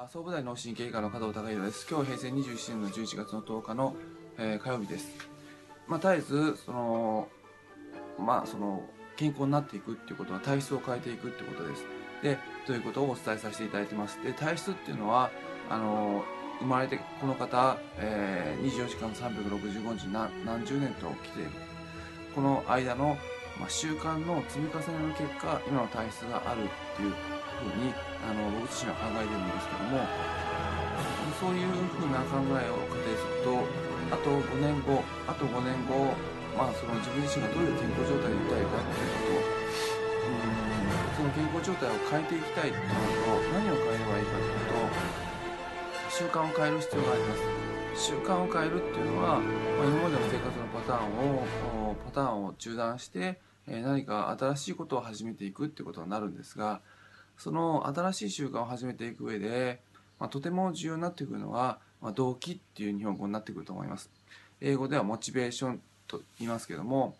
は総武大脳神経科の加藤孝弘です。今日平成27年の11月の10日の、えー火曜日です。まあ絶えずそのまあその健康になっていくっていうことは体質を変えていくってことです。でということをお伝えさせていただいてます。で体質っていうのはあの生まれてこの方、えー24時間365日何何十年と来ている。この間の、まあ、習慣の積み重ねの結果今の体質があるっていうふうにあの僕自身は考えてるんですけどもそういうふうな考えを仮定するとあと5年後あと5年後まあその自分自身がどういう健康状態でいたいかっていうことうんその健康状態を変えていきたいってなると何を変えればいいかというと習慣を変える必要があります。習慣を変えるっていうのは、ま、今までの生活のパターンをパターンを中断して、え何か新しいことを始めていくっていうことになるんですがその新しい習慣を始めていく上で、まあ、とても重要になってくるのは、まあ、動機っていう日本語になってくると思います。英語ではモチベーションと言いますけども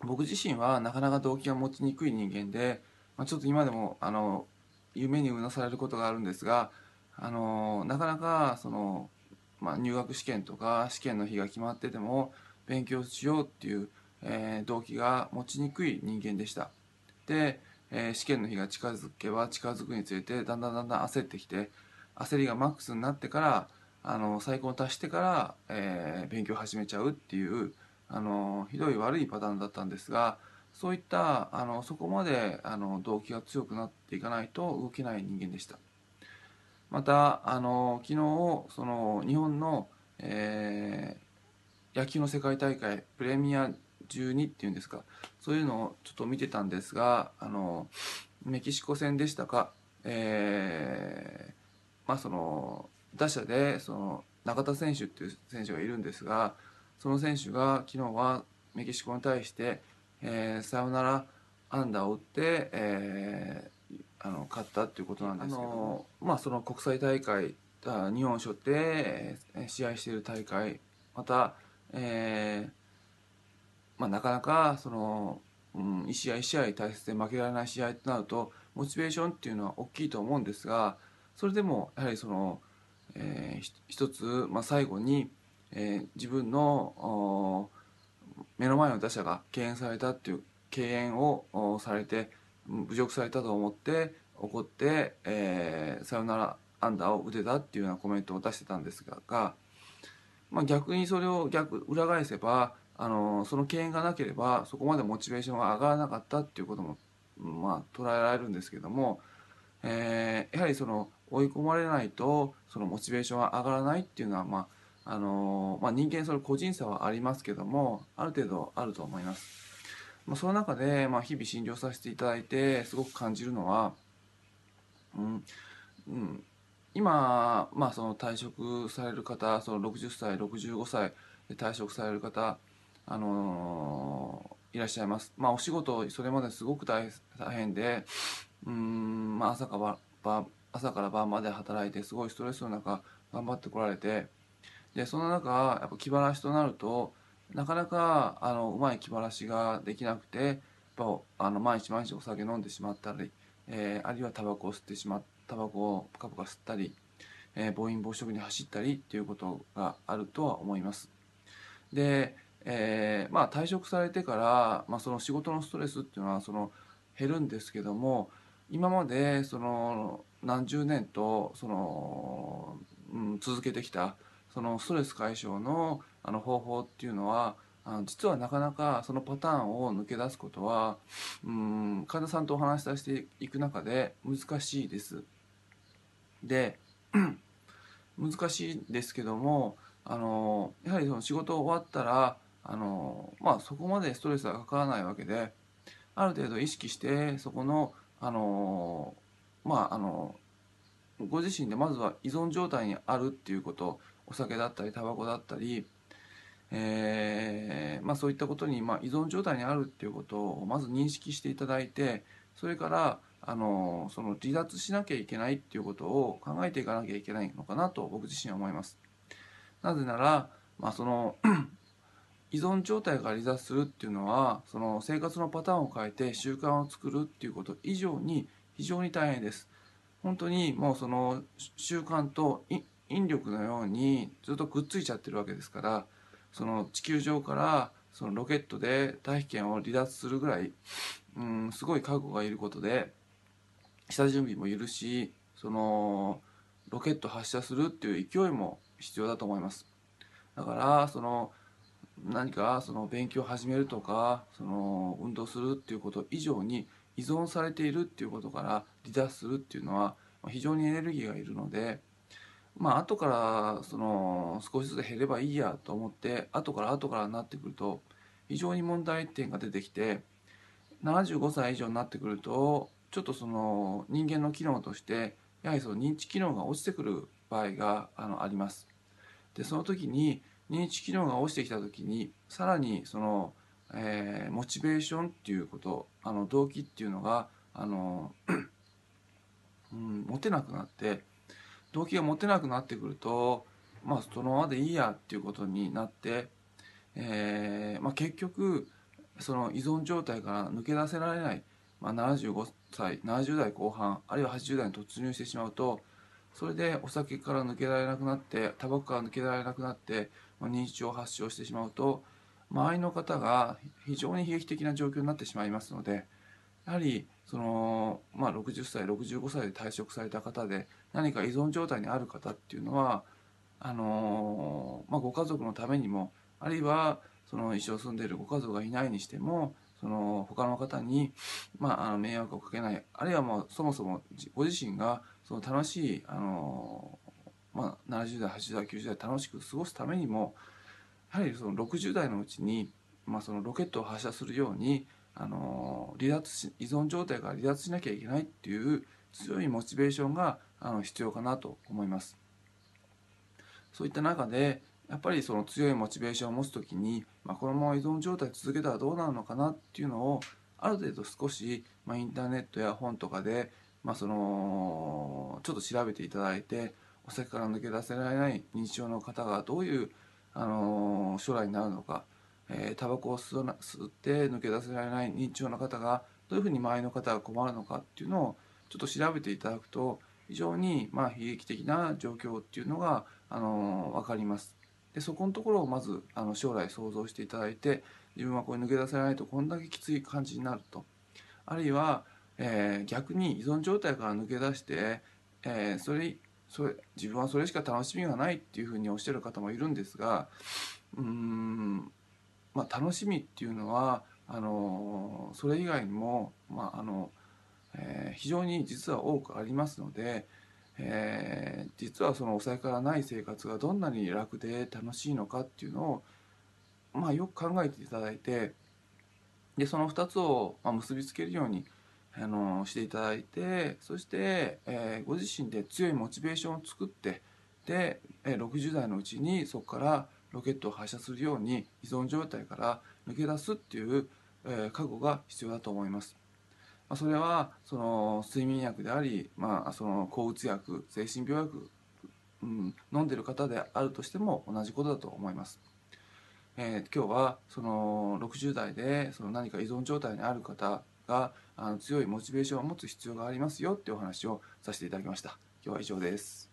僕自身はなかなか動機が持ちにくい人間で、まあ、ちょっと今でもあの夢にうなされることがあるんですがあのなかなかその、まあ、入学試験とか試験の日が決まってても勉強しようっていう、えー動機が持ちにくい人間でした。で、えー試験の日が近づけば近づくにつれてだんだんだんだん焦ってきて焦りがマックスになってからあの最高に達してから、えー勉強を始めちゃうっていうあのひどい悪いパターンだったんですがそういったあのそこまであの動機が強くなっていかないと動けない人間でした。またあの昨日その日本の、えー野球の世界大会プレミア12っていうんですか？そういうのをちょっと見てたんですがあのメキシコ戦でしたか、えーまあその打者でその中田選手っていう選手がいるんですがその選手が昨日はメキシコに対して、えーサヨナラ安打を打って、えーあの勝ったっていうことなんですけどもまあその国際大会あ日本を背負ってえー試合している大会また、えーまあ、なかなかその、うん、一試合一試合大切で負けられない試合となるとモチベーションっていうのは大きいと思うんですがそれでもやはりその、えー一つ、まあ、最後に、えー自分の目の前の打者が敬遠されたっていう敬遠をされて侮辱されたと思って怒って、えーサヨナラ安打を打てたっていうようなコメントを出してたんですがが、まあ、逆にそれを逆裏返せばあのその敬遠がなければそこまでモチベーションが上がらなかったっていうことも、まあ、捉えられるんですけども、えーやはりその追い込まれないとそのモチベーションが上がらないっていうのは、まああのまあ、人間それ個人差はありますけどもある程度あると思います。まあ、その中で、まあ、日々診療させていただいてすごく感じるのは、うんうん、今、まあ、その退職される方その60歳65歳で退職される方、あのいらっしゃいます。まあ、お仕事それまですごく大変でうん、まあ、朝から晩朝から晩まで働いてすごいストレスの中頑張ってこられてでその中やっぱ気晴らしとなるとなかなかあのうまい気晴らしができなくてやっぱあの毎日毎日お酒飲んでしまったり、えーあるいはタバコを吸ってしまタバコをポカポカ吸ったり、えー暴飲暴食に走ったりっていうことがあるとは思います。で、えーまあ、退職されてから、まあ、その仕事のストレスっていうのはその減るんですけども今までその何十年とその、うん、続けてきたそのストレス解消のあの方法っていうのはあの実はなかなかそのパターンを抜け出すことはうん患者さんとお話しさせていく中で難しいです。で 難しいですけどもあのやはりその仕事終わったらあの、まあ、そこまでストレスはかからないわけである程度意識してそこのあのまああのご自身でまずは依存状態にあるっていうことお酒だったりタバコだったり、えーまあ、そういったことに、まあ、依存状態にあるっていうことをまず認識していただいてそれからあのその離脱しなきゃいけないっていうことを考えていかなきゃいけないのかなと僕自身は思います。なぜなら、まあ、その依存状態から離脱するっていうのはその生活のパターンを変えて習慣を作るっていうこと以上に非常に大変です。本当にもうその習慣と引力のようにずっとくっついちゃってるわけですからその地球上からそのロケットで大気圏を離脱するぐらい、うん、すごい覚悟がいることで下準備もいるしそのロケット発射するっていう勢いも必要だと思いますだからその何かその勉強を始めるとかその運動するっていうこと以上に依存されているっていうことから離脱するっていうのは非常にエネルギーがいるのでまあ後からその少しずつ減ればいいやと思って後から後からなってくると非常に問題点が出てきて75歳以上になってくるとちょっとその人間の機能としてやはりその認知機能が落ちてくる場合があのあります。でその時に認知機能が落ちてきた時にさらにその、えー、モチベーションっていうことあの動機っていうのがあの、うん、持てなくなって動機が持てなくなってくるとまあそのままでいいやっていうことになって、えーまあ、結局その依存状態から抜け出せられない、まあ、75歳70代後半あるいは80代に突入してしまうとそれでお酒から抜けられなくなってタバコから抜けられなくなって、認知症を発症してしまうと周りの方が非常に悲劇的な状況になってしまいますのでやはりその、まあ、60歳65歳で退職された方で何か依存状態にある方っていうのはあの、まあ、ご家族のためにもあるいはその一生住んでいるご家族がいないにしてもその他の方に、まあ、あの迷惑をかけないあるいはもうそもそもご自身がその楽しいあの、まあ、70代80代90代楽しく過ごすためにもやはりその60代のうちに、まあ、そのロケットを発射するようにあの離脱し依存状態から離脱しなきゃいけないっていう強いモチベーションがあの必要かなと思います。そういった中でやっぱりその強いモチベーションを持つ時に、まあ、このまま依存状態続けたらどうなるのかなっていうのをある程度少し、まあ、インターネットや本とかで、まあ、そのちょっと調べていただいてお酒から抜け出せられない認知症の方がどういう、あの将来になるのか、えー、タバコを吸って抜け出せられない認知症の方がどういうふうに周りの方が困るのかっていうのをちょっと調べていただくと非常にまあ悲劇的な状況っていうのが、あの分かります。でそこのところをまずあの将来想像していただいて自分はこれ抜け出せないとこんだけきつい感じになるとあるいは、えー、逆に依存状態から抜け出して、えー、それそれ自分はそれしか楽しみがないっていうふうにおっしゃる方もいるんですがうん、まあ、楽しみっていうのはあのそれ以外にも、まああのえー、非常に実は多くありますので、えー、実はそのお酒からない生活がどんなに楽で楽しいのかっていうのを、まあ、よく考えていただいてでその2つを結びつけるようにあのしていただいてそして、えー、ご自身で強いモチベーションを作ってでえ60代のうちにそこからロケットを発射するように依存状態から抜け出すっていう、えー、覚悟が必要だと思います。まあ、それはその睡眠薬であり、まあ、その抗うつ薬精神病薬、うん、飲んでる方であるとしても同じことだと思います。えー、今日はその60代でその何か依存状態にある方があの強いモチベーションを持つ必要がありますよっていうお話をさせていただきました。今日は以上です。